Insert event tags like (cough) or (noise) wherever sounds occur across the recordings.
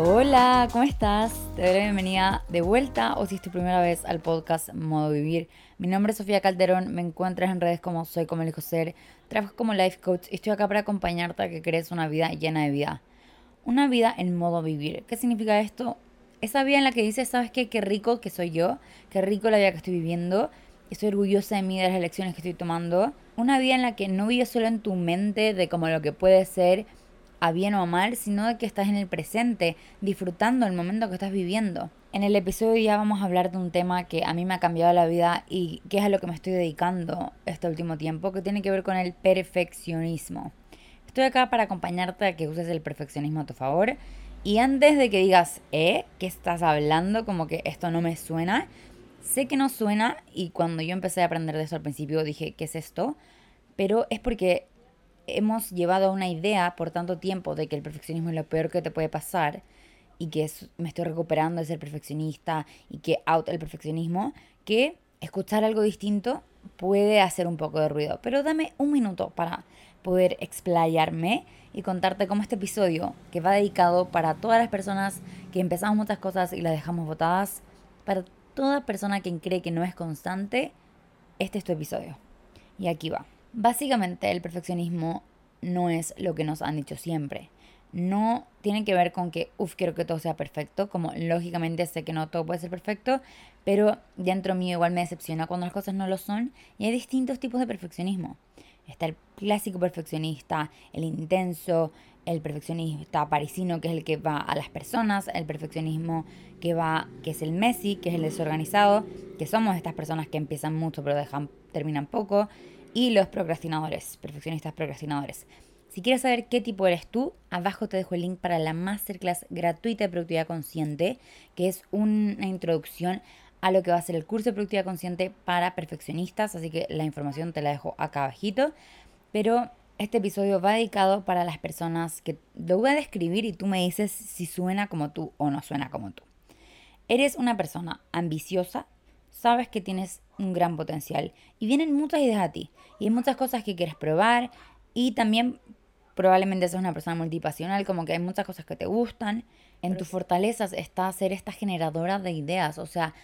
Hola, ¿cómo estás? Te doy la bienvenida de vuelta o si es tu primera vez al podcast Modo Vivir. Mi nombre es Sofía Calderón, me encuentras en redes como Soy como elijo ser, trabajo como life coach y estoy acá para acompañarte a que crees una vida llena de vida. Una vida en modo vivir. ¿Qué significa esto? Esa vida en la que dices, ¿sabes qué? Qué rico que soy yo, qué rico la vida que estoy viviendo, estoy orgullosa de mí, de las elecciones que estoy tomando. Una vida en la que no vives solo en tu mente de como lo que puede ser a bien o a mal, sino de que estás en el presente, disfrutando el momento que estás viviendo. En el episodio ya vamos a hablar de un tema que a mí me ha cambiado la vida y que es a lo que me estoy dedicando este último tiempo, que tiene que ver con el perfeccionismo. Estoy acá para acompañarte a que uses el perfeccionismo a tu favor. Y antes de que digas, ¿eh? ¿Qué estás hablando? Como que esto no me suena. Sé que no suena y cuando yo empecé a aprender de eso al principio dije, ¿qué es esto? Pero es porque hemos llevado una idea por tanto tiempo de que el perfeccionismo es lo peor que te puede pasar y que me estoy recuperando de ser perfeccionista y que out el perfeccionismo, que escuchar algo distinto puede hacer un poco de ruido. Pero dame un minuto para poder explayarme y contarte cómo este episodio, que va dedicado para todas las personas que empezamos muchas cosas y las dejamos botadas, para toda persona que cree que no es constante, este es tu episodio. Y aquí va. Básicamente el perfeccionismo no es lo que nos han dicho siempre. No tiene que ver con que, uff, quiero que todo sea perfecto, como lógicamente sé que no todo puede ser perfecto, pero dentro mío igual me decepciona cuando las cosas no lo son y hay distintos tipos de perfeccionismo. Está el clásico perfeccionista, el intenso, el perfeccionista parisino, que es el que va a las personas, el perfeccionismo que va, que es el Messi, que es el desorganizado, que somos estas personas que empiezan mucho pero dejan, terminan poco, y los procrastinadores, perfeccionistas procrastinadores. Si quieres saber qué tipo eres tú, abajo te dejo el link para la masterclass gratuita de productividad consciente, que es una introducción a lo que va a ser el curso de productividad consciente para perfeccionistas, así que la información te la dejo acá abajito. Pero este episodio va dedicado para las personas que lo voy a describir y tú me dices si suena como tú o no suena como tú. Eres una persona ambiciosa, sabes que tienes un gran potencial. Y vienen muchas ideas a ti. Y hay muchas cosas que quieres probar. Y también probablemente seas una persona multipasional, como que hay muchas cosas que te gustan. En tus fortalezas está ser esta generadora de ideas, o sea,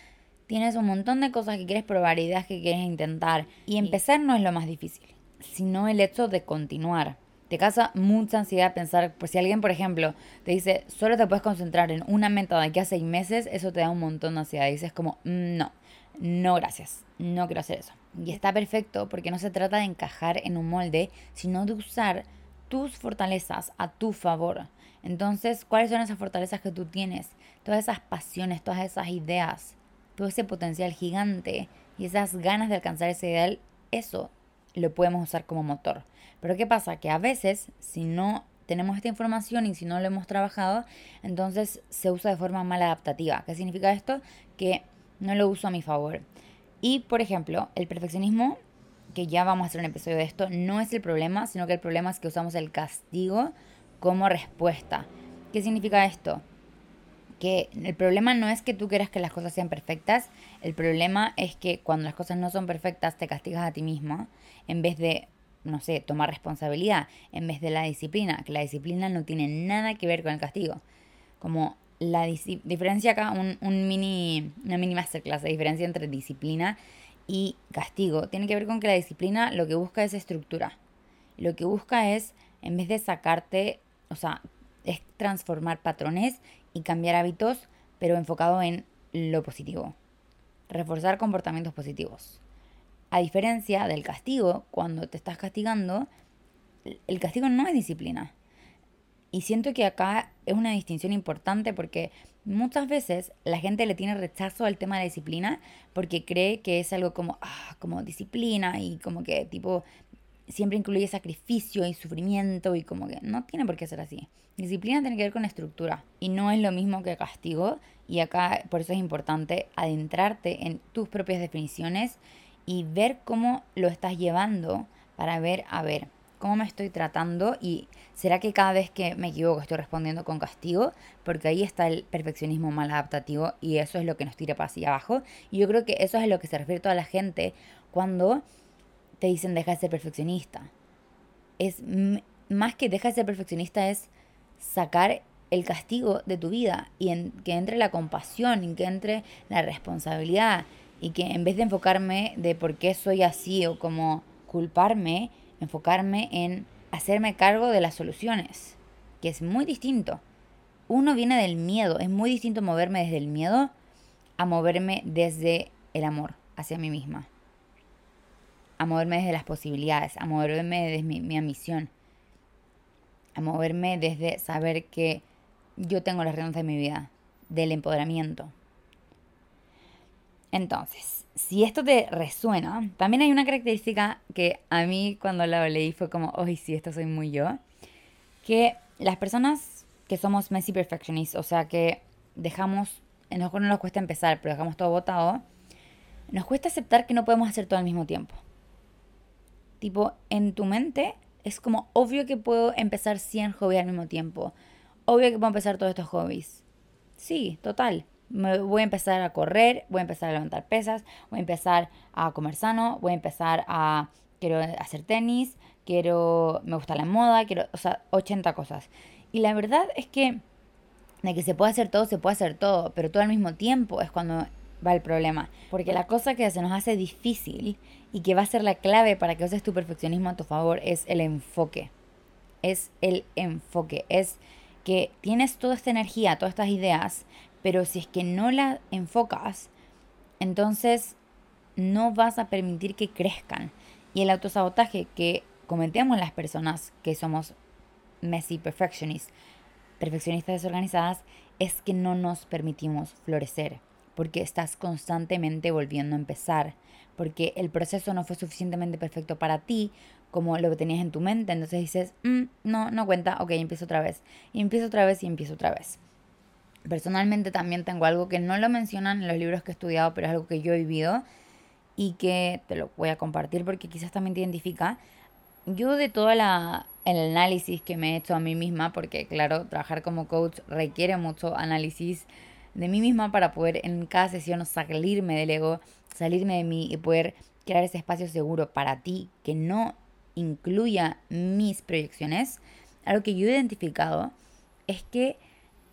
tienes un montón de cosas que quieres probar, ideas que quieres intentar. Y empezar no es lo más difícil, sino el hecho de continuar. Te causa mucha ansiedad pensar, pues si alguien, por ejemplo, te dice, solo te puedes concentrar en una meta de aquí a seis meses, eso te da un montón de ansiedad. Y dices como, mm, no, no gracias, no quiero hacer eso. Y está perfecto porque no se trata de encajar en un molde, sino de usar tus fortalezas a tu favor. Entonces, ¿cuáles son esas fortalezas que tú tienes? Todas esas pasiones, todas esas ideas, todo ese potencial gigante y esas ganas de alcanzar ese ideal, eso lo podemos usar como motor. Pero ¿qué pasa? Que a veces, si no tenemos esta información y si no lo hemos trabajado, entonces se usa de forma mal adaptativa. ¿Qué significa esto? Que no lo uso a mi favor. Y, por ejemplo, el perfeccionismo, que ya vamos a hacer un episodio de esto, no es el problema, sino que el problema es que usamos el castigo como respuesta. ¿Qué significa esto? Que el problema no es que tú quieras que las cosas sean perfectas, el problema es que cuando las cosas no son perfectas te castigas a ti mismo en vez de, no sé, tomar responsabilidad, en vez de la disciplina, que la disciplina no tiene nada que ver con el castigo. Como la diferencia acá, un, mini, una mini masterclass, la diferencia entre disciplina y castigo, tiene que ver con que la disciplina lo que busca es estructura. Lo que busca es, en vez de sacarte, o sea, es transformar patrones y cambiar hábitos, pero enfocado en lo positivo. Reforzar comportamientos positivos. A diferencia del castigo, cuando te estás castigando, el castigo no es disciplina. Y siento que acá es una distinción importante porque muchas veces la gente le tiene rechazo al tema de la disciplina porque cree que es algo como, ah, como disciplina y como que tipo siempre incluye sacrificio y sufrimiento y como que no tiene por qué ser así. Disciplina tiene que ver con estructura y no es lo mismo que castigo y acá por eso es importante adentrarte en tus propias definiciones y ver cómo lo estás llevando para ver, a ver, cómo me estoy tratando y será que cada vez que me equivoco estoy respondiendo con castigo, porque ahí está el perfeccionismo mal adaptativo y eso es lo que nos tira para hacia abajo. Y yo creo que eso es a lo que se refiere toda la gente cuando te dicen deja de ser perfeccionista. Es más que deja de ser perfeccionista es sacar el castigo de tu vida y que entre la compasión y que entre la responsabilidad y que en vez de enfocarme de por qué soy así o como culparme, enfocarme en hacerme cargo de las soluciones, que es muy distinto. Uno viene del miedo, es muy distinto moverme desde el miedo a moverme desde el amor hacia mí misma, a moverme desde las posibilidades, a moverme desde mi, mi ambición, a moverme desde saber que yo tengo las riendas de mi vida, del empoderamiento. Entonces, si esto te resuena, también hay una característica que a mí cuando la leí fue como, ¡ay, sí, esto soy muy yo! Que las personas que somos messy perfectionists, o sea, que dejamos, a nosotros no nos cuesta empezar, pero dejamos todo botado, nos cuesta aceptar que no podemos hacer todo al mismo tiempo. Tipo, en tu mente es como obvio que puedo empezar 100 hobbies al mismo tiempo. Obvio que puedo empezar todos estos hobbies. Sí, total. Me voy a empezar a correr, voy a empezar a levantar pesas, voy a empezar a comer sano, voy a empezar a quiero hacer tenis, quiero me gusta la moda, quiero, o sea, 80 cosas. Y la verdad es que de que se puede hacer todo, se puede hacer todo, pero todo al mismo tiempo es cuando va el problema. Porque la cosa que se nos hace difícil y que va a ser la clave para que uses tu perfeccionismo a tu favor es el enfoque. Es el enfoque. Es que tienes toda esta energía, todas estas ideas, pero si es que no la enfocas, entonces no vas a permitir que crezcan. Y el autosabotaje que cometemos las personas que somos messy perfectionists, perfeccionistas desorganizadas, es que no nos permitimos florecer porque estás constantemente volviendo a empezar, porque el proceso no fue suficientemente perfecto para ti como lo que tenías en tu mente, entonces dices, mm, no, no cuenta, ok, empiezo otra vez, y empiezo otra vez y empiezo otra vez. Personalmente también tengo algo que no lo mencionan en los libros que he estudiado, pero es algo que yo he vivido y que te lo voy a compartir porque quizás también te identifica. Yo de todo la, el análisis que me he hecho a mí misma, porque claro, trabajar como coach requiere mucho análisis de mí misma para poder en cada sesión salirme del ego, salirme de mí y poder crear ese espacio seguro para ti que no incluya mis proyecciones, algo que yo he identificado es que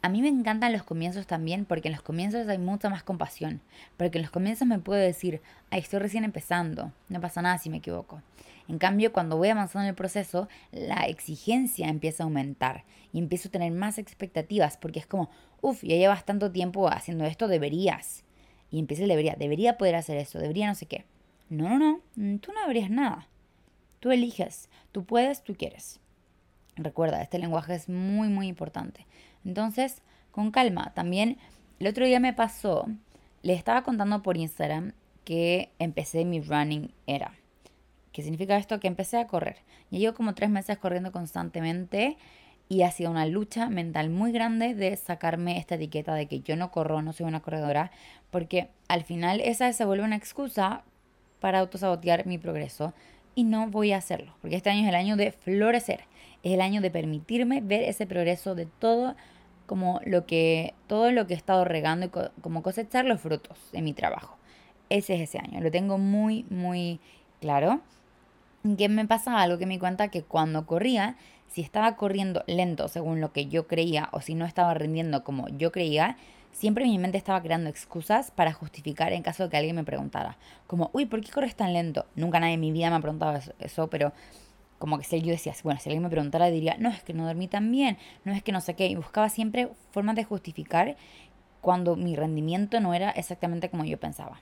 a mí me encantan los comienzos también porque en los comienzos hay mucha más compasión. Porque en los comienzos me puedo decir, ay, estoy recién empezando, no pasa nada si me equivoco. En cambio, cuando voy avanzando en el proceso, la exigencia empieza a aumentar y empiezo a tener más expectativas porque es como, uff, ya llevas tanto tiempo haciendo esto, deberías. Y empieza el debería, debería poder hacer eso, debería no sé qué. No, no, no, mm, tú no deberías nada. Tú eliges, tú puedes, tú quieres. Recuerda, este lenguaje es muy, muy importante. Entonces, con calma. También el otro día me pasó, le estaba contando por Instagram que empecé mi running era. ¿Qué significa esto? Que empecé a correr. Ya llevo como tres meses corriendo constantemente y ha sido una lucha mental muy grande de sacarme esta etiqueta de que yo no corro, no soy una corredora, porque al final esa se vuelve una excusa para autosabotear mi progreso y no voy a hacerlo, porque este año es el año de florecer, es el año de permitirme ver ese progreso de todo como lo que todo lo que he estado regando y como cosechar los frutos de mi trabajo. Ese es ese año, lo tengo muy muy claro. Que me pasa algo que me cuenta que cuando corría, si estaba corriendo lento según lo que yo creía o si no estaba rindiendo como yo creía, siempre mi mente estaba creando excusas para justificar en caso de que alguien me preguntara. Como, uy, ¿por qué corres tan lento? Nunca nadie en mi vida me ha preguntado eso, pero como que si yo decía, bueno, si alguien me preguntara diría, no, es que no dormí tan bien, no es que no sé qué, y buscaba siempre formas de justificar cuando mi rendimiento no era exactamente como yo pensaba,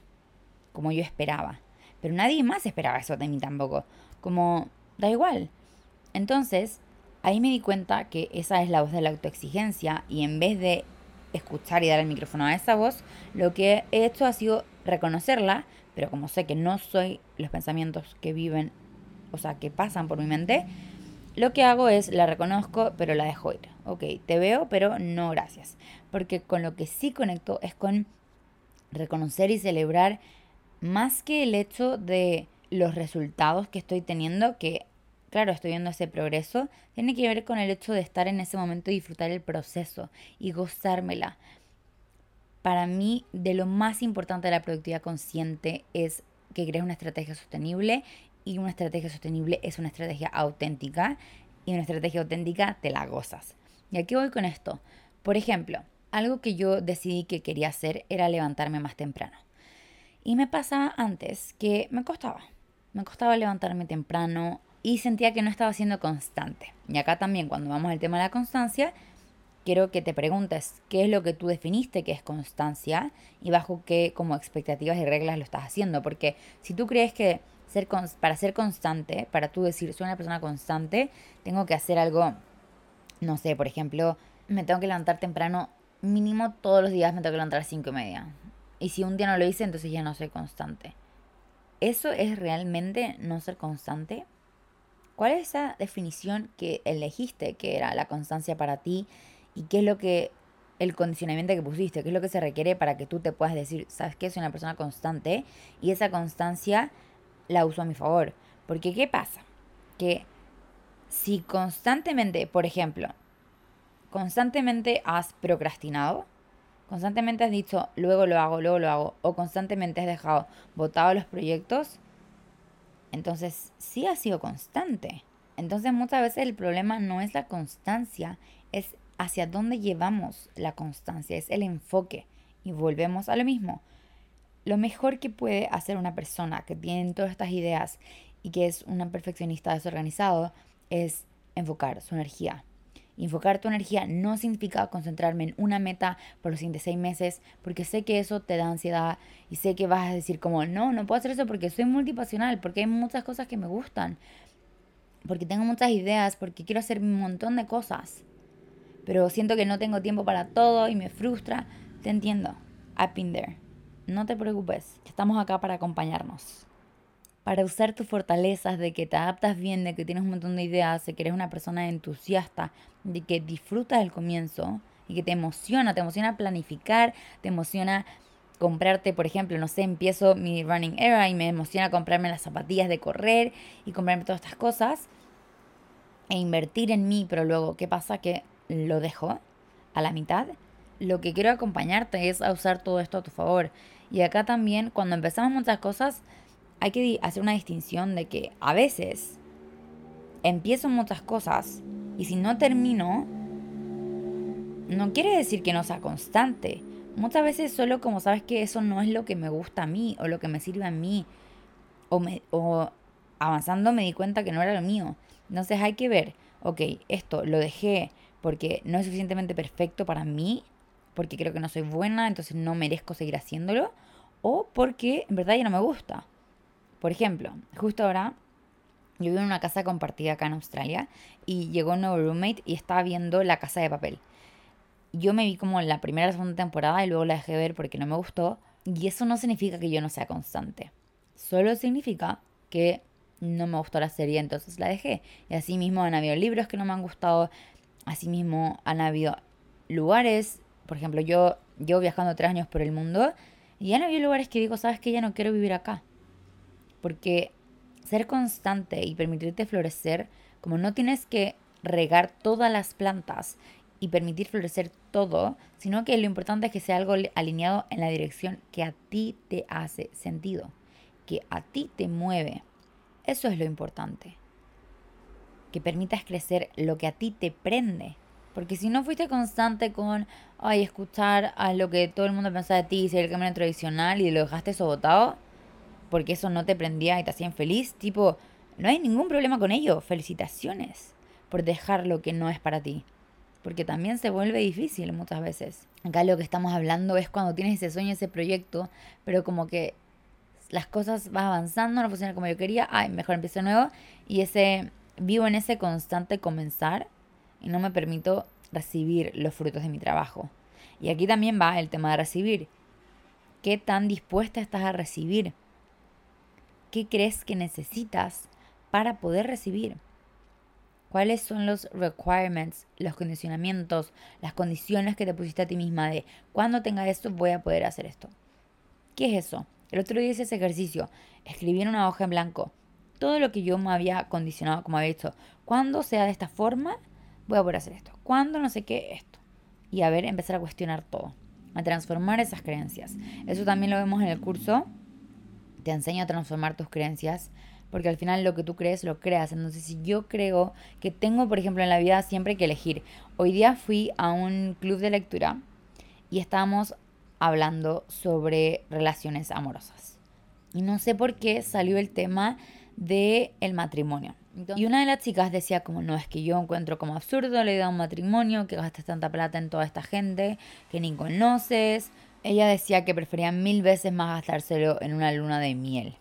como yo esperaba. Pero nadie más esperaba eso de mí tampoco, como, da igual. Entonces, ahí me di cuenta que esa es la voz de la autoexigencia y en vez de escuchar y dar el micrófono a esa voz, lo que he hecho ha sido reconocerla, pero como sé que no soy los pensamientos que viven o sea, que pasan por mi mente, lo que hago es la reconozco, pero la dejo ir. Ok, te veo, pero no gracias. Porque con lo que sí conecto es con reconocer y celebrar más que el hecho de los resultados que estoy teniendo, que claro, estoy viendo ese progreso, tiene que ver con el hecho de estar en ese momento y disfrutar el proceso y gozármela. Para mí, de lo más importante de la productividad consciente es que crees una estrategia sostenible y una estrategia sostenible es una estrategia auténtica y una estrategia auténtica te la gozas. ¿Y aquí voy con esto? Por ejemplo, algo que yo decidí que quería hacer era levantarme más temprano. Y me pasaba antes que me costaba. Me costaba levantarme temprano y sentía que no estaba siendo constante. Y acá también, cuando vamos al tema de la constancia, quiero que te preguntes qué es lo que tú definiste que es constancia y bajo qué como expectativas y reglas lo estás haciendo. Porque si tú crees que ser para ser constante, para tú decir soy una persona constante, tengo que hacer algo, no sé, por ejemplo, me tengo que levantar temprano, mínimo todos los días me tengo que levantar a cinco y media. Y si un día no lo hice, entonces ya no soy constante. ¿Eso es realmente no ser constante? ¿Cuál es esa definición que elegiste que era la constancia para ti? ¿Y qué es lo que el condicionamiento que pusiste? ¿Qué es lo que se requiere para que tú te puedas decir, sabes que soy una persona constante? Y esa constancia la uso a mi favor. Porque ¿qué pasa? Que si constantemente, por ejemplo, constantemente has procrastinado, constantemente has dicho, luego lo hago, luego lo hago, o constantemente has dejado botados los proyectos, entonces sí ha sido constante. Entonces muchas veces el problema no es la constancia, es hacia dónde llevamos la constancia, es el enfoque. Y volvemos a lo mismo. Lo mejor que puede hacer una persona que tiene todas estas ideas y que es una perfeccionista desorganizado es enfocar su energía. Enfocar tu energía no significa concentrarme en una meta por los siguientes seis meses, porque sé que eso te da ansiedad y sé que vas a decir como, no, no puedo hacer eso porque soy multipasional, porque hay muchas cosas que me gustan, porque tengo muchas ideas, porque quiero hacer un montón de cosas, pero siento que no tengo tiempo para todo y me frustra. Te entiendo. I've been there. No te preocupes, estamos acá para acompañarnos para usar tus fortalezas, de que te adaptas bien, de que tienes un montón de ideas, de que eres una persona entusiasta, de que disfrutas el comienzo y que te emociona, te emociona planificar, te emociona comprarte, por ejemplo, no sé, empiezo mi running era y me emociona comprarme las zapatillas de correr y comprarme todas estas cosas e invertir en mí, pero luego, ¿qué pasa? Que lo dejo a la mitad. Lo que quiero acompañarte es a usar todo esto a tu favor. Y acá también, cuando empezamos muchas cosas, hay que hacer una distinción de que a veces empiezo muchas cosas y si no termino, no quiere decir que no sea constante. Muchas veces solo como sabes que eso no es lo que me gusta a mí o lo que me sirve a mí o, me, o avanzando me di cuenta que no era lo mío. Entonces hay que ver, ok, esto lo dejé porque no es suficientemente perfecto para mí, porque creo que no soy buena, entonces no merezco seguir haciéndolo, o porque en verdad ya no me gusta. Por ejemplo, justo ahora yo vivo en una casa compartida acá en Australia y llegó un nuevo roommate y estaba viendo La Casa de Papel. Yo me vi como en la primera o segunda temporada y luego la dejé ver porque no me gustó. Y eso no significa que yo no sea constante. Solo significa que no me gustó la serie, entonces la dejé. Y así mismo han habido libros que no me han gustado. Así mismo han habido lugares. Por ejemplo, yo llevo viajando tres años por el mundo y han habido lugares que digo, sabes que ya no quiero vivir acá. Porque ser constante y permitirte florecer, como no tienes que regar todas las plantas y permitir florecer todo, sino que lo importante es que sea algo alineado en la dirección que a ti te hace sentido, que a ti te mueve. Eso es lo importante. Que permitas crecer lo que a ti te prende. Porque si no fuiste constante con, ay, escuchar a lo que todo el mundo piensa de ti y ser el camino tradicional y lo dejaste eso botado, porque eso no te prendía y te hacían feliz, tipo, no hay ningún problema con ello. Felicitaciones por dejar lo que no es para ti. Porque también se vuelve difícil muchas veces. Acá lo que estamos hablando es cuando tienes ese sueño, ese proyecto, pero como que las cosas van avanzando, no funcionan como yo quería, ay, mejor empiezo nuevo. Y ese, vivo en ese constante comenzar y no me permito recibir los frutos de mi trabajo. Y aquí también va el tema de recibir. ¿Qué tan dispuesta estás a recibir? ¿Qué crees que necesitas para poder recibir? ¿Cuáles son los requirements, los condicionamientos, las condiciones que te pusiste a ti misma de cuando tenga esto voy a poder hacer esto? ¿Qué es eso? El otro día hice ese ejercicio, escribí en una hoja en blanco todo lo que yo me había condicionado, como había dicho, cuando sea de esta forma voy a poder hacer esto, cuando no sé qué, esto. Y a ver, empezar a cuestionar todo, a transformar esas creencias. Eso también lo vemos en el curso te enseño a transformar tus creencias, porque al final lo que tú crees lo creas. Entonces, si yo creo que tengo, por ejemplo, en la vida siempre que elegir. Hoy día fui a un club de lectura y estábamos hablando sobre relaciones amorosas. Y no sé por qué salió el tema del el matrimonio. y una de las chicas decía como, no, es que yo encuentro como absurdo la idea de un matrimonio, que gastes tanta plata en toda esta gente que ni conoces. Ella decía que prefería mil veces más gastárselo en una luna de miel.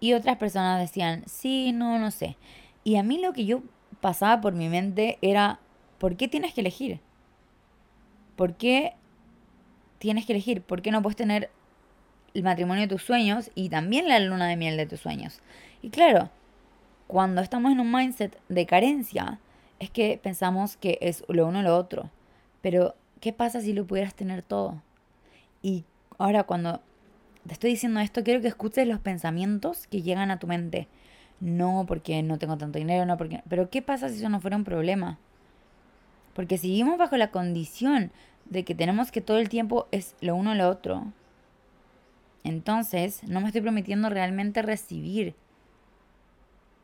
Y otras personas decían, sí, no, no sé. Y a mí lo que yo pasaba por mi mente era, ¿por qué tienes que elegir? ¿Por qué tienes que elegir? ¿Por qué no puedes tener el matrimonio de tus sueños y también la luna de miel de tus sueños? Y claro, cuando estamos en un mindset de carencia, es que pensamos que es lo uno o lo otro. Pero, ¿qué pasa si lo pudieras tener todo? Y ahora cuando te estoy diciendo esto, quiero que escuches los pensamientos que llegan a tu mente. No porque no tengo tanto dinero, no porque... Pero ¿qué pasa si eso no fuera un problema? Porque si vivimos bajo la condición de que tenemos que todo el tiempo es lo uno o lo otro, entonces no me estoy prometiendo realmente recibir.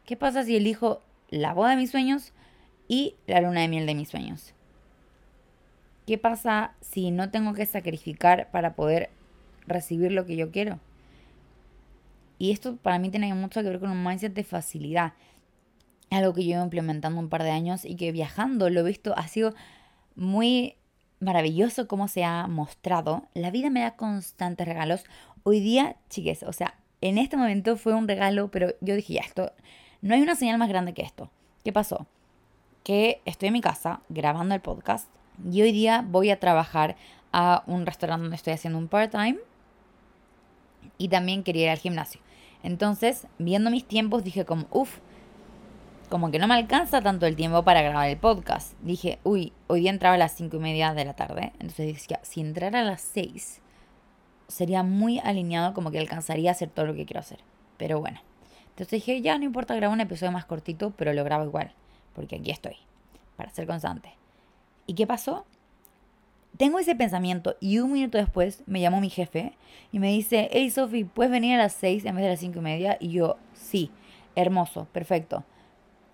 ¿Qué pasa si elijo la boda de mis sueños y la luna de miel de mis sueños? ¿Qué pasa si no tengo que sacrificar para poder recibir lo que yo quiero. Y esto para mí tiene mucho que ver con un mindset de facilidad. algo que yo llevo implementando un par de años y que viajando lo he visto, ha sido muy maravilloso cómo se ha mostrado. La vida me da constantes regalos. Hoy día, chiques, o sea, en este momento fue un regalo, pero yo dije, ya, esto, no hay una señal más grande que esto. ¿Qué pasó? Que estoy en mi casa grabando el podcast y hoy día voy a trabajar a un restaurante donde estoy haciendo un part-time y también quería ir al gimnasio. Entonces, viendo mis tiempos, dije como, uff, como que no me alcanza tanto el tiempo para grabar el podcast. Dije, uy, hoy día entraba a las cinco y media de la tarde. Entonces dije, si entrara a las 6, sería muy alineado como que alcanzaría a hacer todo lo que quiero hacer. Pero bueno. Entonces dije, ya no importa grabar un episodio más cortito, pero lo grabo igual. Porque aquí estoy, para ser constante. ¿Y qué pasó? tengo ese pensamiento y un minuto después me llamó mi jefe y me dice, hey Sofi, ¿puedes venir a las 6 en vez de las cinco y media? Y yo, sí, hermoso, perfecto.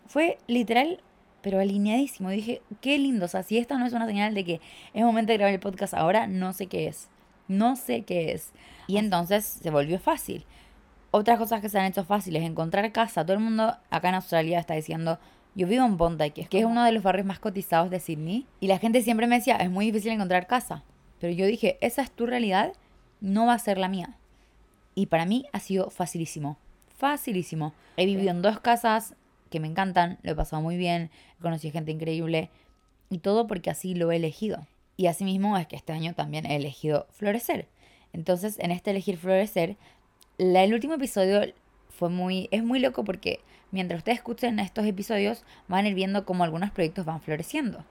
Fue literal, pero alineadísimo. dije, qué lindo. O sea, si esta no es una señal de que es momento de grabar el podcast ahora, no sé qué es. No sé qué es. Y entonces se volvió fácil. Otras cosas que se han hecho fáciles, encontrar casa. Todo el mundo acá en Australia está diciendo, yo vivo en Bondi, que es uno de los barrios más cotizados de Sydney, y la gente siempre me decía, es muy difícil encontrar casa. Pero yo dije, esa es tu realidad, no va a ser la mía. Y para mí ha sido facilísimo, facilísimo. He vivido en dos casas que me encantan, lo he pasado muy bien, he conocido gente increíble, y todo porque así lo he elegido. Y así mismo es que este año también he elegido florecer. Entonces, en este elegir florecer, el último episodio fue muy, es muy loco porque mientras ustedes escuchen estos episodios van a ir viendo cómo algunos proyectos van floreciendo.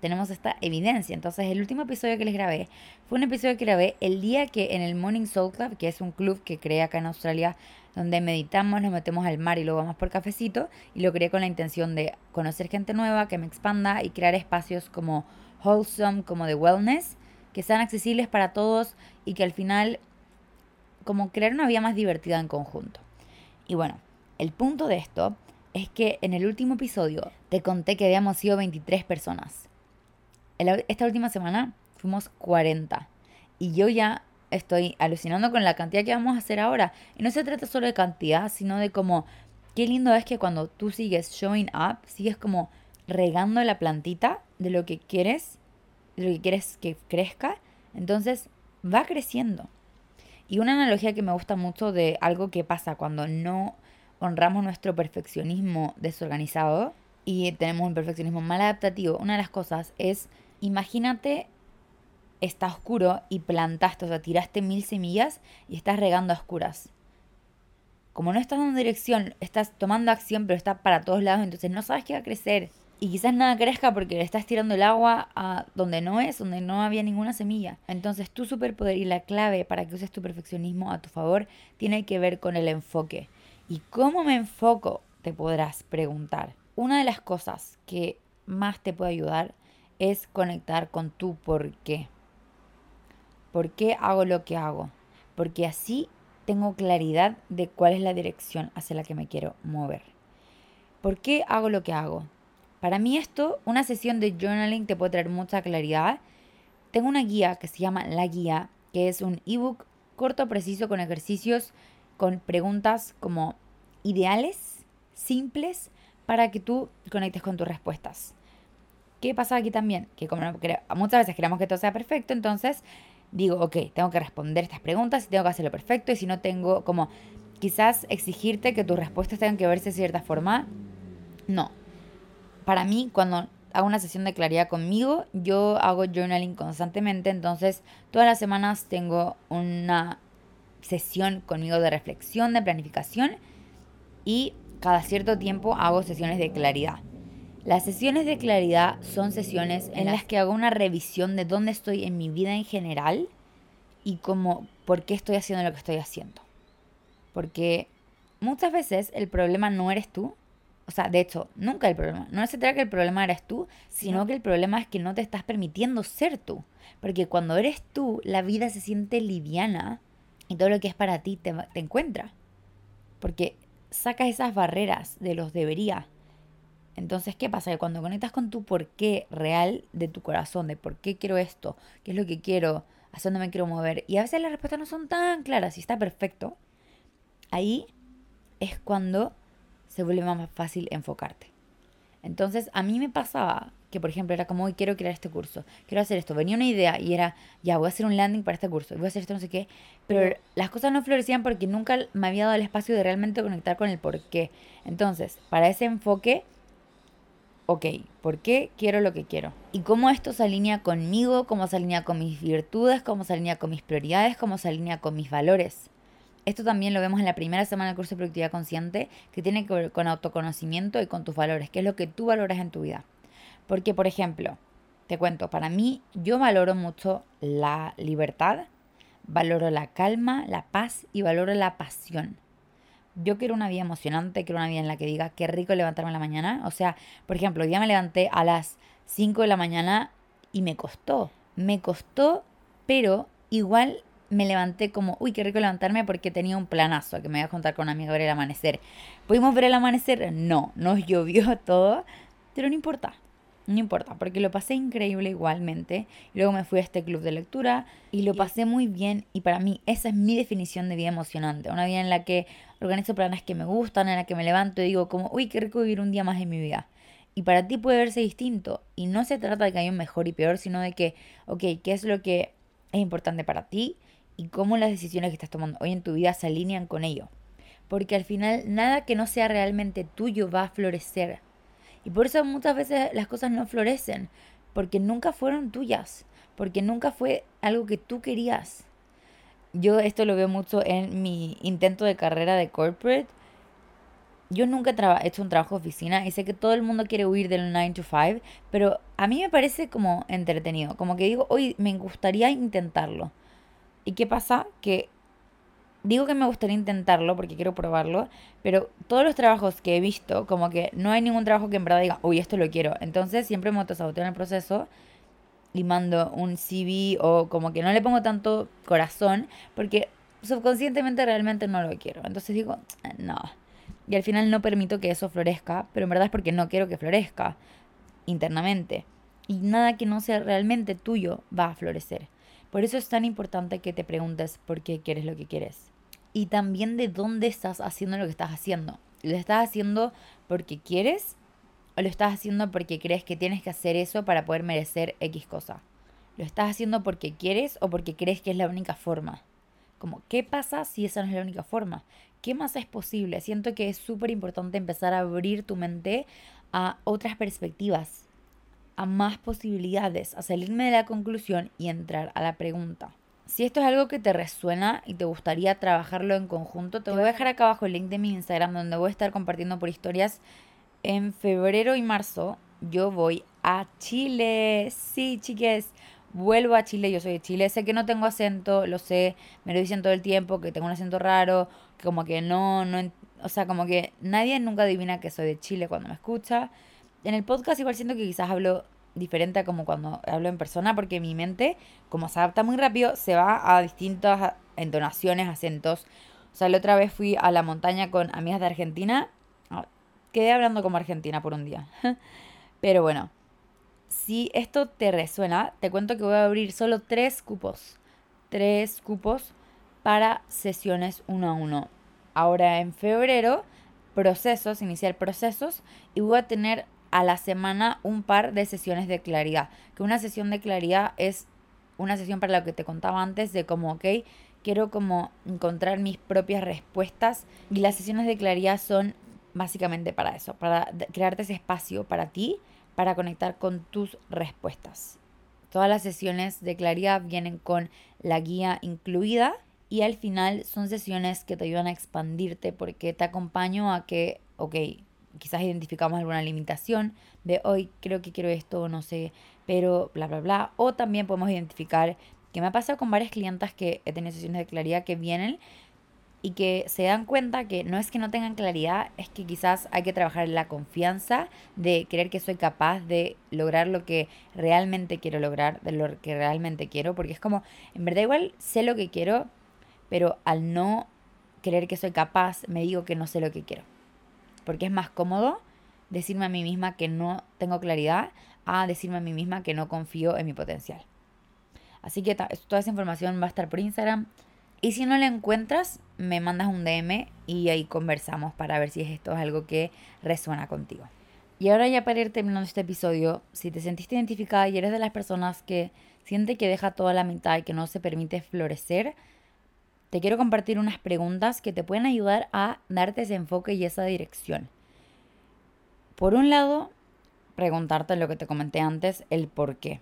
Tenemos esta evidencia. Entonces, el último episodio que les grabé fue un episodio que grabé el día que en el Morning Soul Club, que es un club que creé acá en Australia, donde meditamos, nos metemos al mar y luego vamos por cafecito, y lo creé con la intención de conocer gente nueva, que me expanda y crear espacios como wholesome, como de wellness, que sean accesibles para todos y que al final, como crear una vida más divertida en conjunto. Y bueno, el punto de esto es que en el último episodio te conté que habíamos sido 23 personas. Esta última semana fuimos 40. Y yo ya estoy alucinando con la cantidad que vamos a hacer ahora. Y no se trata solo de cantidad, sino de como, qué lindo es que cuando tú sigues showing up, sigues como regando la plantita de lo que quieres, de lo que quieres que crezca. Entonces va creciendo. Y una analogía que me gusta mucho de algo que pasa cuando no honramos nuestro perfeccionismo desorganizado y tenemos un perfeccionismo mal adaptativo, una de las cosas es, imagínate, está oscuro y plantaste, o sea, tiraste mil semillas y estás regando a oscuras. Como no estás dando dirección, estás tomando acción, pero está para todos lados, entonces no sabes qué va a crecer. Y quizás nada crezca porque le estás tirando el agua a donde no es, donde no había ninguna semilla. Entonces tu superpoder y la clave para que uses tu perfeccionismo a tu favor tiene que ver con el enfoque. ¿Y cómo me enfoco? Te podrás preguntar. Una de las cosas que más te puede ayudar es conectar con tu por qué. ¿Por qué hago lo que hago? Porque así tengo claridad de cuál es la dirección hacia la que me quiero mover. ¿Por qué hago lo que hago? Para mí esto, una sesión de journaling te puede traer mucha claridad. Tengo una guía que se llama La Guía, que es un ebook corto, preciso, con ejercicios, con preguntas como ideales, simples, para que tú conectes con tus respuestas. ¿Qué pasa aquí también? Que como muchas veces queremos que todo sea perfecto, entonces digo, ok, tengo que responder estas preguntas y tengo que hacerlo perfecto y si no tengo como quizás exigirte que tus respuestas tengan que verse de cierta forma, no. Para mí, cuando hago una sesión de claridad conmigo, yo hago journaling constantemente, entonces todas las semanas tengo una sesión conmigo de reflexión, de planificación y cada cierto tiempo hago sesiones de claridad. Las sesiones de claridad son sesiones en las que hago una revisión de dónde estoy en mi vida en general y cómo, por qué estoy haciendo lo que estoy haciendo. Porque muchas veces el problema no eres tú. O sea, de hecho, nunca el problema. No se trata que el problema eres tú, sino que el problema es que no te estás permitiendo ser tú. Porque cuando eres tú, la vida se siente liviana y todo lo que es para ti te, te encuentra. Porque sacas esas barreras de los debería entonces, ¿qué pasa? Que cuando conectas con tu porqué real de tu corazón, de por qué quiero esto, qué es lo que quiero, hacia dónde me quiero mover, y a veces las respuestas no son tan claras y está perfecto, ahí es cuando se vuelve más fácil enfocarte. Entonces, a mí me pasaba que, por ejemplo, era como, hoy quiero crear este curso, quiero hacer esto. Venía una idea y era, ya, voy a hacer un landing para este curso, voy a hacer esto, no sé qué. Pero las cosas no florecían porque nunca me había dado el espacio de realmente conectar con el por qué. Entonces, para ese enfoque, ok, ¿por qué quiero lo que quiero? Y cómo esto se alinea conmigo, cómo se alinea con mis virtudes, cómo se alinea con mis prioridades, cómo se alinea con mis valores. Esto también lo vemos en la primera semana del curso de productividad consciente, que tiene que ver con autoconocimiento y con tus valores, qué es lo que tú valoras en tu vida. Porque, por ejemplo, te cuento, para mí yo valoro mucho la libertad, valoro la calma, la paz y valoro la pasión yo quiero una vida emocionante, quiero una vida en la que diga qué rico levantarme en la mañana. O sea, por ejemplo, hoy día me levanté a las 5 de la mañana y me costó. Me costó, pero igual me levanté como, uy, qué rico levantarme porque tenía un planazo que me iba a contar con un amigo ver el amanecer. ¿Pudimos ver el amanecer? No, nos llovió (laughs) todo, pero no importa. No importa, porque lo pasé increíble igualmente. Luego me fui a este club de lectura y lo pasé muy bien. Y para mí esa es mi definición de vida emocionante. Una vida en la que organizo planes que me gustan, en la que me levanto y digo como, uy, qué rico vivir un día más en mi vida. Y para ti puede verse distinto. Y no se trata de que haya un mejor y peor, sino de que, ok, ¿qué es lo que es importante para ti? Y cómo las decisiones que estás tomando hoy en tu vida se alinean con ello. Porque al final nada que no sea realmente tuyo va a florecer y por eso muchas veces las cosas no florecen, porque nunca fueron tuyas, porque nunca fue algo que tú querías. Yo esto lo veo mucho en mi intento de carrera de corporate. Yo nunca he hecho un trabajo de oficina y sé que todo el mundo quiere huir del 9 to 5, pero a mí me parece como entretenido, como que digo, hoy me gustaría intentarlo. ¿Y qué pasa? Que digo que me gustaría intentarlo porque quiero probarlo, pero todos los trabajos que he visto, como que no hay ningún trabajo que en verdad diga, uy, esto lo quiero. Entonces siempre me autosaboteo en el proceso y mando un CV o como que no le pongo tanto corazón porque subconscientemente realmente no lo quiero. Entonces digo, eh, no. Y al final no permito que eso florezca, pero en verdad es porque no quiero que florezca internamente. Y nada que no sea realmente tuyo va a florecer. Por eso es tan importante que te preguntes por qué quieres lo que quieres. Y también de dónde estás haciendo lo que estás haciendo. ¿Lo estás haciendo porque quieres o lo estás haciendo porque crees que tienes que hacer eso para poder merecer X cosa? ¿Lo estás haciendo porque quieres o porque crees que es la única forma? Como, ¿qué pasa si esa no es la única forma? ¿Qué más es posible? Siento que es súper importante empezar a abrir tu mente a otras perspectivas, a más posibilidades, a salirme de la conclusión y entrar a la pregunta. Si esto es algo que te resuena y te gustaría trabajarlo en conjunto, te voy a dejar acá abajo el link de mi Instagram donde voy a estar compartiendo por historias. En febrero y marzo yo voy a Chile. Sí, chiques, vuelvo a Chile. Yo soy de Chile. Sé que no tengo acento, lo sé. Me lo dicen todo el tiempo que tengo un acento raro, como que no, no, o sea, como que nadie nunca adivina que soy de Chile cuando me escucha en el podcast igual siento que quizás hablo diferente a como cuando hablo en persona, porque mi mente, como se adapta muy rápido, se va a distintas entonaciones, acentos. O sea, la otra vez fui a la montaña con amigas de Argentina. Ah, quedé hablando como argentina por un día. (laughs) Pero bueno, si esto te resuena, te cuento que voy a abrir solo tres cupos. Tres cupos para sesiones uno a uno. Ahora en febrero, procesos, iniciar procesos. Y voy a tener a la semana un par de sesiones de claridad. Que una sesión de claridad es una sesión para lo que te contaba antes de como, ok, quiero como encontrar mis propias respuestas y las sesiones de claridad son básicamente para eso, para crearte ese espacio para ti, para conectar con tus respuestas. Todas las sesiones de claridad vienen con la guía incluida y al final son sesiones que te ayudan a expandirte porque te acompaño a que, ok, quizás identificamos alguna limitación de hoy creo que quiero esto, no sé, pero bla, bla, bla. O también podemos identificar que me ha pasado con varias clientas que he tenido sesiones de claridad que vienen y que se dan cuenta que no es que no tengan claridad, es que quizás hay que trabajar la confianza de creer que soy capaz de lograr lo que realmente quiero lograr, de lo que realmente quiero, porque es como, en verdad igual sé lo que quiero, pero al no creer que soy capaz, me digo que no sé lo que quiero porque es más cómodo decirme a mí misma que no tengo claridad a decirme a mí misma que no confío en mi potencial. Así que toda esa información va a estar por Instagram. Y si no la encuentras, me mandas un DM y ahí conversamos para ver si esto es algo que resuena contigo. Y ahora ya para ir terminando este episodio, si te sentiste identificada y eres de las personas que siente que deja toda la mitad y que no se permite florecer, te quiero compartir unas preguntas que te pueden ayudar a darte ese enfoque y esa dirección. Por un lado, preguntarte lo que te comenté antes, el por qué.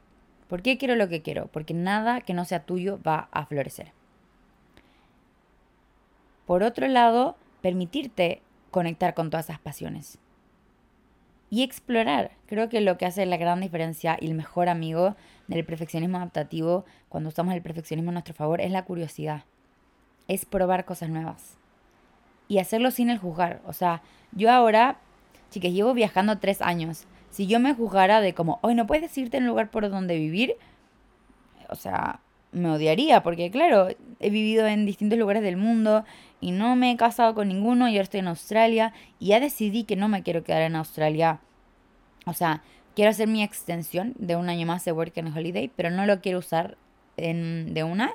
¿Por qué quiero lo que quiero? Porque nada que no sea tuyo va a florecer. Por otro lado, permitirte conectar con todas esas pasiones. Y explorar. Creo que lo que hace la gran diferencia y el mejor amigo del perfeccionismo adaptativo cuando usamos el perfeccionismo a nuestro favor es la curiosidad es probar cosas nuevas. Y hacerlo sin el juzgar. O sea, yo ahora, chicas, llevo viajando tres años. Si yo me juzgara de como, hoy no puedes irte en un lugar por donde vivir, o sea, me odiaría, porque claro, he vivido en distintos lugares del mundo y no me he casado con ninguno y ahora estoy en Australia y ya decidí que no me quiero quedar en Australia. O sea, quiero hacer mi extensión de un año más de Work and Holiday, pero no lo quiero usar en, de una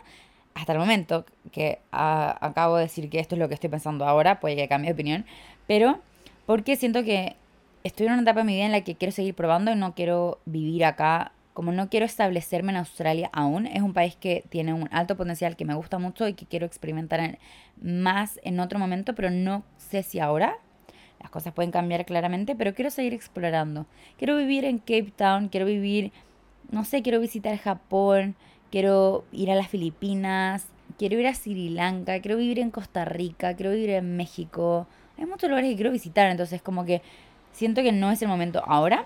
hasta el momento, que acabo de decir que esto es lo que estoy pensando ahora, puede que cambie de opinión, pero porque siento que estoy en una etapa de mi vida en la que quiero seguir probando y no quiero vivir acá, como no quiero establecerme en Australia aún, es un país que tiene un alto potencial que me gusta mucho y que quiero experimentar más en otro momento, pero no sé si ahora. Las cosas pueden cambiar claramente, pero quiero seguir explorando. Quiero vivir en Cape Town, quiero vivir, no sé, quiero visitar Japón, quiero ir a las Filipinas, quiero ir a Sri Lanka, quiero vivir en Costa Rica, quiero vivir en México. Hay muchos lugares que quiero visitar, entonces como que siento que no es el momento ahora,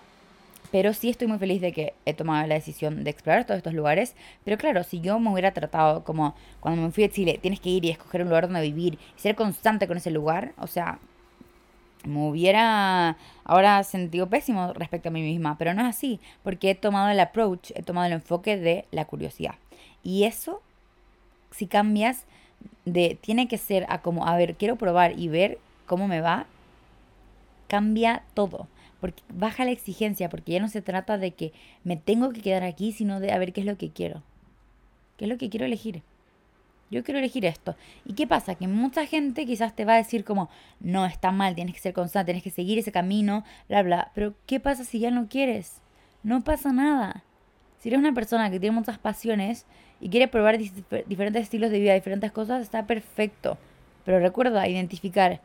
pero sí estoy muy feliz de que he tomado la decisión de explorar todos estos lugares. Pero claro, si yo me hubiera tratado como cuando me fui a Chile, tienes que ir y escoger un lugar donde vivir y ser constante con ese lugar, o sea, me hubiera ahora sentido pésimo respecto a mí misma, pero no es así, porque he tomado el approach, he tomado el enfoque de la curiosidad. Y eso, si cambias de tiene que ser a como, a ver, quiero probar y ver cómo me va, cambia todo. Porque baja la exigencia, porque ya no se trata de que me tengo que quedar aquí, sino de a ver qué es lo que quiero. ¿Qué es lo que quiero elegir? Yo quiero elegir esto. ¿Y qué pasa? Que mucha gente quizás te va a decir como, no, está mal, tienes que ser constante, tienes que seguir ese camino, bla, bla. Pero ¿qué pasa si ya no quieres? No pasa nada. Si eres una persona que tiene muchas pasiones y quiere probar diferentes estilos de vida, diferentes cosas, está perfecto. Pero recuerda identificar,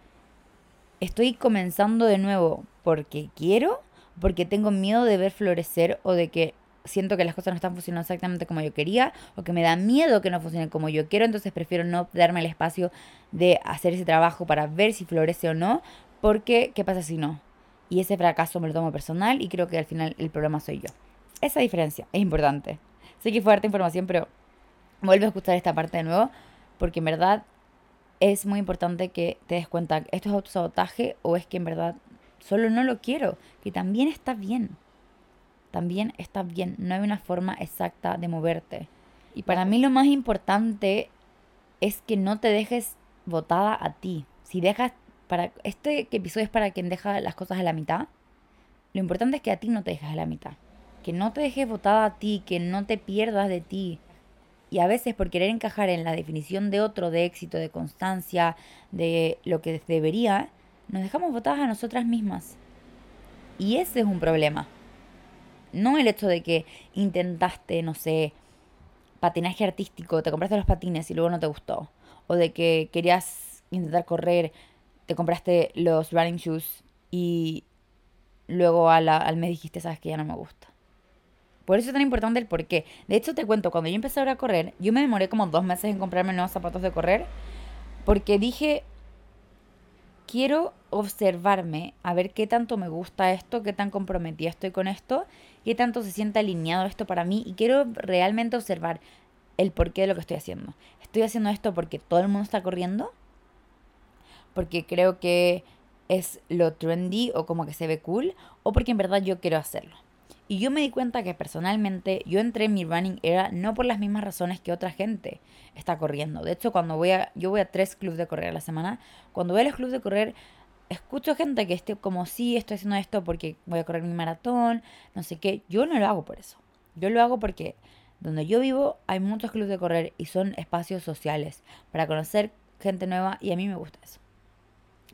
estoy comenzando de nuevo porque quiero, porque tengo miedo de ver florecer o de que siento que las cosas no están funcionando exactamente como yo quería o que me da miedo que no funcionen como yo quiero, entonces prefiero no darme el espacio de hacer ese trabajo para ver si florece o no, porque ¿qué pasa si no? Y ese fracaso me lo tomo personal y creo que al final el problema soy yo. Esa diferencia es importante. Sé que fue harta información, pero vuelve a escuchar esta parte de nuevo, porque en verdad es muy importante que te des cuenta, ¿esto es autosabotaje o es que en verdad solo no lo quiero? Que también está bien también está bien. No hay una forma exacta de moverte. Y para mí lo más importante es que no te dejes votada a ti. Si dejas para este episodio es para quien deja las cosas a la mitad. Lo importante es que a ti no te dejes a la mitad. Que no te dejes votada a ti, que no te pierdas de ti. Y a veces por querer encajar en la definición de otro de éxito, de constancia, de lo que debería, nos dejamos votadas a nosotras mismas. Y ese es un problema. No el hecho de que intentaste, no sé, patinaje artístico, te compraste los patines y luego no te gustó. O de que querías intentar correr, te compraste los running shoes y luego al mes dijiste, sabes que ya no me gusta. Por eso es tan importante el por qué. De hecho, te cuento, cuando yo empecé a correr, yo me demoré como dos meses en comprarme nuevos zapatos de correr. Porque dije, quiero observarme, a ver qué tanto me gusta esto, qué tan comprometida estoy con esto, qué tanto se siente alineado esto para mí. Y quiero realmente observar el porqué de lo que estoy haciendo. ¿Estoy haciendo esto porque todo el mundo está corriendo? Porque creo que es lo trendy o como que se ve cool, o porque en verdad yo quiero hacerlo. Y yo me di cuenta que personalmente yo entré en mi running era no por las mismas razones que otra gente está corriendo. De hecho, cuando voy a, yo voy a tres clubes de correr a la semana, cuando voy a los clubes de correr, escucho gente que esté como, sí, estoy haciendo esto porque voy a correr mi maratón, no sé qué. Yo no lo hago por eso. Yo lo hago porque donde yo vivo hay muchos clubes de correr y son espacios sociales para conocer gente nueva y a mí me gusta eso.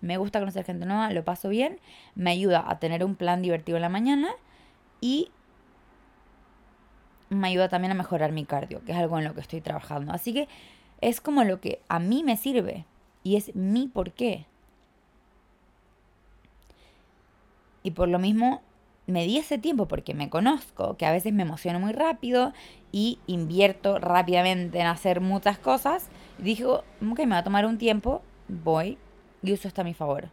Me gusta conocer gente nueva, lo paso bien, me ayuda a tener un plan divertido en la mañana y me ayuda también a mejorar mi cardio, que es algo en lo que estoy trabajando. Así que es como lo que a mí me sirve y es mi por qué. Y por lo mismo me di ese tiempo porque me conozco, que a veces me emociono muy rápido y invierto rápidamente en hacer muchas cosas. Y dije, ok, me va a tomar un tiempo, voy y uso esto a mi favor.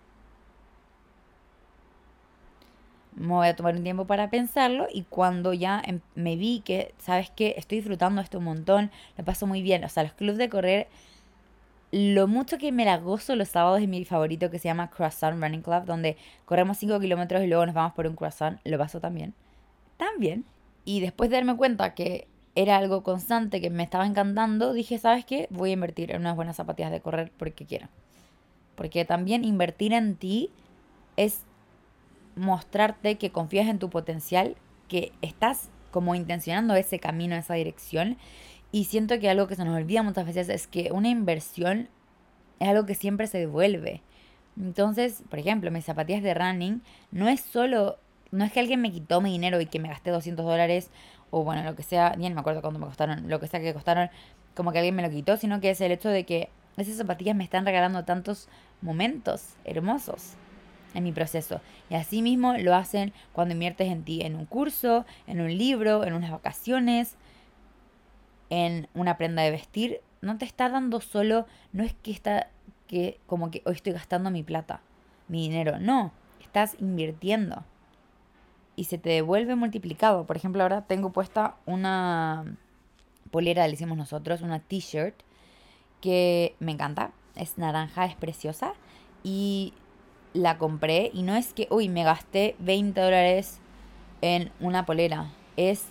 Me voy a tomar un tiempo para pensarlo y cuando ya em, me vi que, ¿sabes qué? Estoy disfrutando esto un montón, lo paso muy bien. O sea, los clubes de correr, lo mucho que me la gozo los sábados es mi favorito que se llama Croissant Running Club, donde corremos 5 kilómetros y luego nos vamos por un croissant, lo paso también. También. Y después de darme cuenta que era algo constante, que me estaba encantando, dije, ¿sabes qué? Voy a invertir en unas buenas zapatillas de correr porque quiero. Porque también invertir en ti es mostrarte que confías en tu potencial, que estás como intencionando ese camino, esa dirección. Y siento que algo que se nos olvida muchas veces es que una inversión es algo que siempre se devuelve. Entonces, por ejemplo, mis zapatillas de running no es solo, no es que alguien me quitó mi dinero y que me gasté 200 dólares o bueno, lo que sea, ni me acuerdo cuánto me costaron, lo que sea que costaron, como que alguien me lo quitó, sino que es el hecho de que esas zapatillas me están regalando tantos momentos hermosos en mi proceso. Y así mismo lo hacen cuando inviertes en ti, en un curso, en un libro, en unas vacaciones, en una prenda de vestir. No te está dando solo, no es que está que como que hoy estoy gastando mi plata, mi dinero. No, estás invirtiendo. Y se te devuelve multiplicado. Por ejemplo, ahora tengo puesta una polera, le decimos nosotros, una t-shirt que me encanta. Es naranja, es preciosa. Y la compré y no es que, uy, me gasté 20 dólares en una polera. Es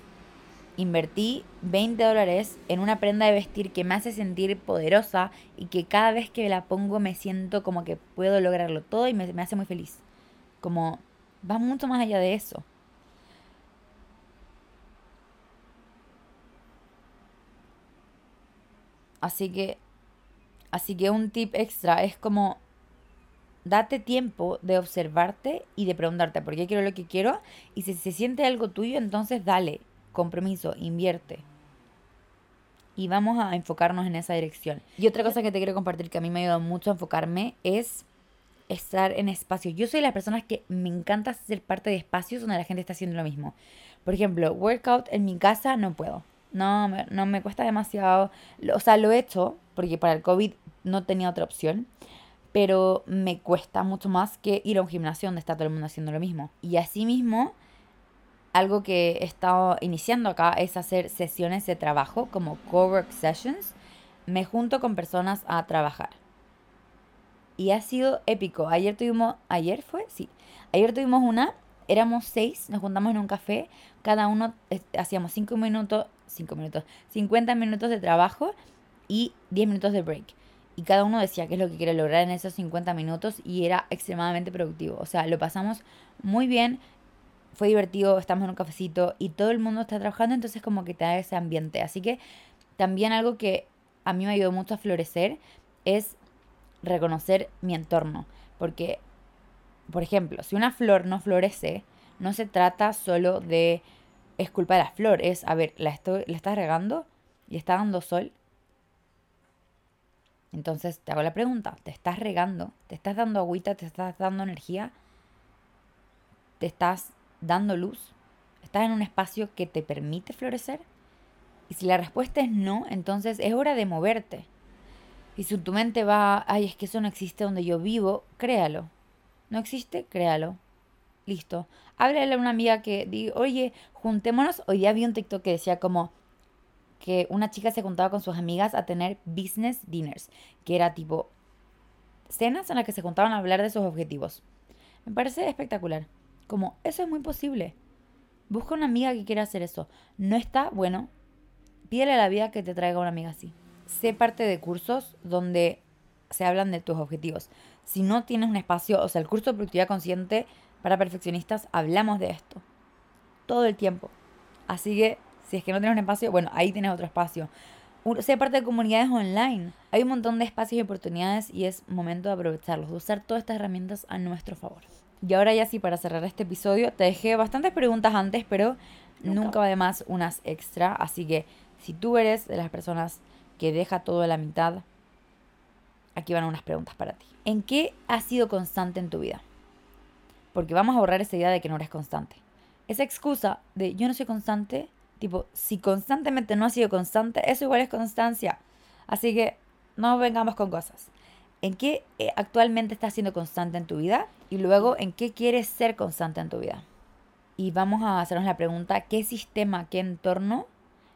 invertí 20 dólares en una prenda de vestir que me hace sentir poderosa y que cada vez que la pongo me siento como que puedo lograrlo todo y me, me hace muy feliz. Como va mucho más allá de eso. Así que, así que un tip extra es como date tiempo de observarte y de preguntarte por qué quiero lo que quiero. Y si se siente algo tuyo, entonces dale, compromiso, invierte. Y vamos a enfocarnos en esa dirección. Y otra cosa que te quiero compartir que a mí me ha ayudado mucho a enfocarme es estar en espacios. Yo soy de las personas que me encanta ser parte de espacios donde la gente está haciendo lo mismo. Por ejemplo, workout en mi casa no puedo. No, no me cuesta demasiado. O sea, lo he hecho porque para el COVID no tenía otra opción pero me cuesta mucho más que ir a un gimnasio donde está todo el mundo haciendo lo mismo. Y asimismo, algo que he estado iniciando acá es hacer sesiones de trabajo como cowork sessions. Me junto con personas a trabajar. Y ha sido épico. Ayer tuvimos, ayer fue, sí, ayer tuvimos una, éramos seis, nos juntamos en un café, cada uno hacíamos cinco minutos, cinco minutos, 50 minutos de trabajo y 10 minutos de break y cada uno decía qué es lo que quiere lograr en esos 50 minutos y era extremadamente productivo. O sea, lo pasamos muy bien, fue divertido, estamos en un cafecito y todo el mundo está trabajando, entonces como que te da ese ambiente. Así que también algo que a mí me ayudó mucho a florecer es reconocer mi entorno. Porque, por ejemplo, si una flor no florece, no se trata solo de es culpa de la flor, es, a ver, la, estoy, la estás regando y está dando sol. Entonces te hago la pregunta, ¿te estás regando? ¿Te estás dando agüita? ¿Te estás dando energía? ¿Te estás dando luz? ¿Estás en un espacio que te permite florecer? Y si la respuesta es no, entonces es hora de moverte. Y si tu mente va, ay, es que eso no existe donde yo vivo, créalo. ¿No existe? Créalo. Listo. Háblale a una amiga que diga, oye, juntémonos. Hoy día vi un TikTok que decía como que una chica se juntaba con sus amigas a tener business dinners, que era tipo cenas en las que se juntaban a hablar de sus objetivos. Me parece espectacular. Como, eso es muy posible. Busca una amiga que quiera hacer eso. No está, bueno, pídele a la vida que te traiga una amiga así. Sé parte de cursos donde se hablan de tus objetivos. Si no tienes un espacio, o sea, el curso de productividad consciente para perfeccionistas, hablamos de esto. Todo el tiempo. Así que, si es que no tienes un espacio, bueno, ahí tienes otro espacio. Sé parte de comunidades online. Hay un montón de espacios y oportunidades y es momento de aprovecharlos, de usar todas estas herramientas a nuestro favor. Y ahora ya sí, para cerrar este episodio, te dejé bastantes preguntas antes, pero nunca, va de más unas extra. Así que si tú eres de las personas que deja todo a la mitad, aquí van unas preguntas para ti. ¿En qué has sido constante en tu vida? Porque vamos a borrar esa idea de que no eres constante. Esa excusa de yo no soy constante, tipo, si constantemente no has sido constante, eso igual es constancia. Así que no vengamos con cosas. ¿En qué eh, actualmente estás siendo constante en tu vida? Y luego, ¿en qué quieres ser constante en tu vida? Y vamos a hacernos la pregunta, ¿qué sistema, qué entorno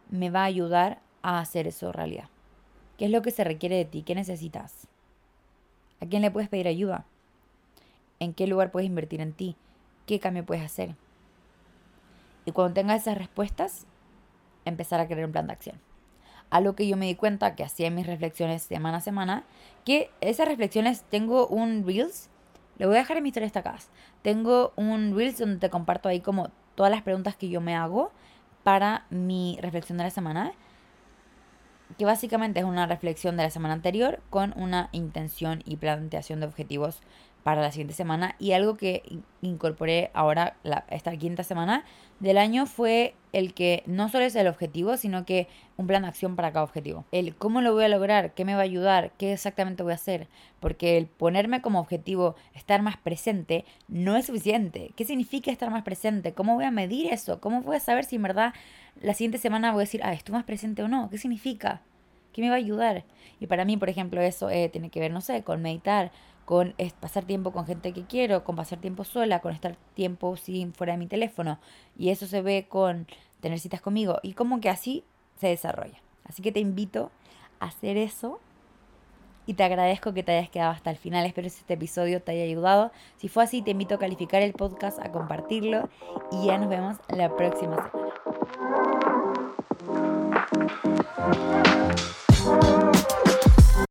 me va a ayudar a hacer eso realidad? ¿Qué es lo que se requiere de ti? ¿Qué necesitas? ¿A quién le puedes pedir ayuda? ¿En qué lugar puedes invertir en ti? ¿Qué cambio puedes hacer? Y cuando tengas esas respuestas, empezar a crear un plan de acción. Algo que yo me di cuenta que hacía mis reflexiones semana a semana, que esas reflexiones tengo un Reels, le voy a dejar en mis tres destacadas. Tengo un Reels donde te comparto ahí como todas las preguntas que yo me hago para mi reflexión de la semana que básicamente es una reflexión de la semana anterior con una intención y planteación de objetivos para la siguiente semana. Y algo que incorporé ahora, esta quinta semana del año, fue el que no solo es el objetivo, sino que un plan de acción para cada objetivo. El cómo lo voy a lograr, qué me va a ayudar, qué exactamente voy a hacer. Porque el ponerme como objetivo estar más presente no es suficiente. ¿Qué significa estar más presente? ¿Cómo voy a medir eso? ¿Cómo voy a saber si en verdad la siguiente semana voy a decir, ah, estoy más presente o no? ¿Qué significa? ¿Qué me va a ayudar? Y para mí, por ejemplo, eso eh, tiene que ver, no sé, con meditar, con pasar tiempo con gente que quiero, con pasar tiempo sola, con estar tiempo sin fuera de mi teléfono. Y eso se ve con tener citas conmigo. Y como que así se desarrolla. Así que te invito a hacer eso. Y te agradezco que te hayas quedado hasta el final. Espero que este episodio te haya ayudado. Si fue así, te invito a calificar el podcast, a compartirlo. Y ya nos vemos la próxima semana.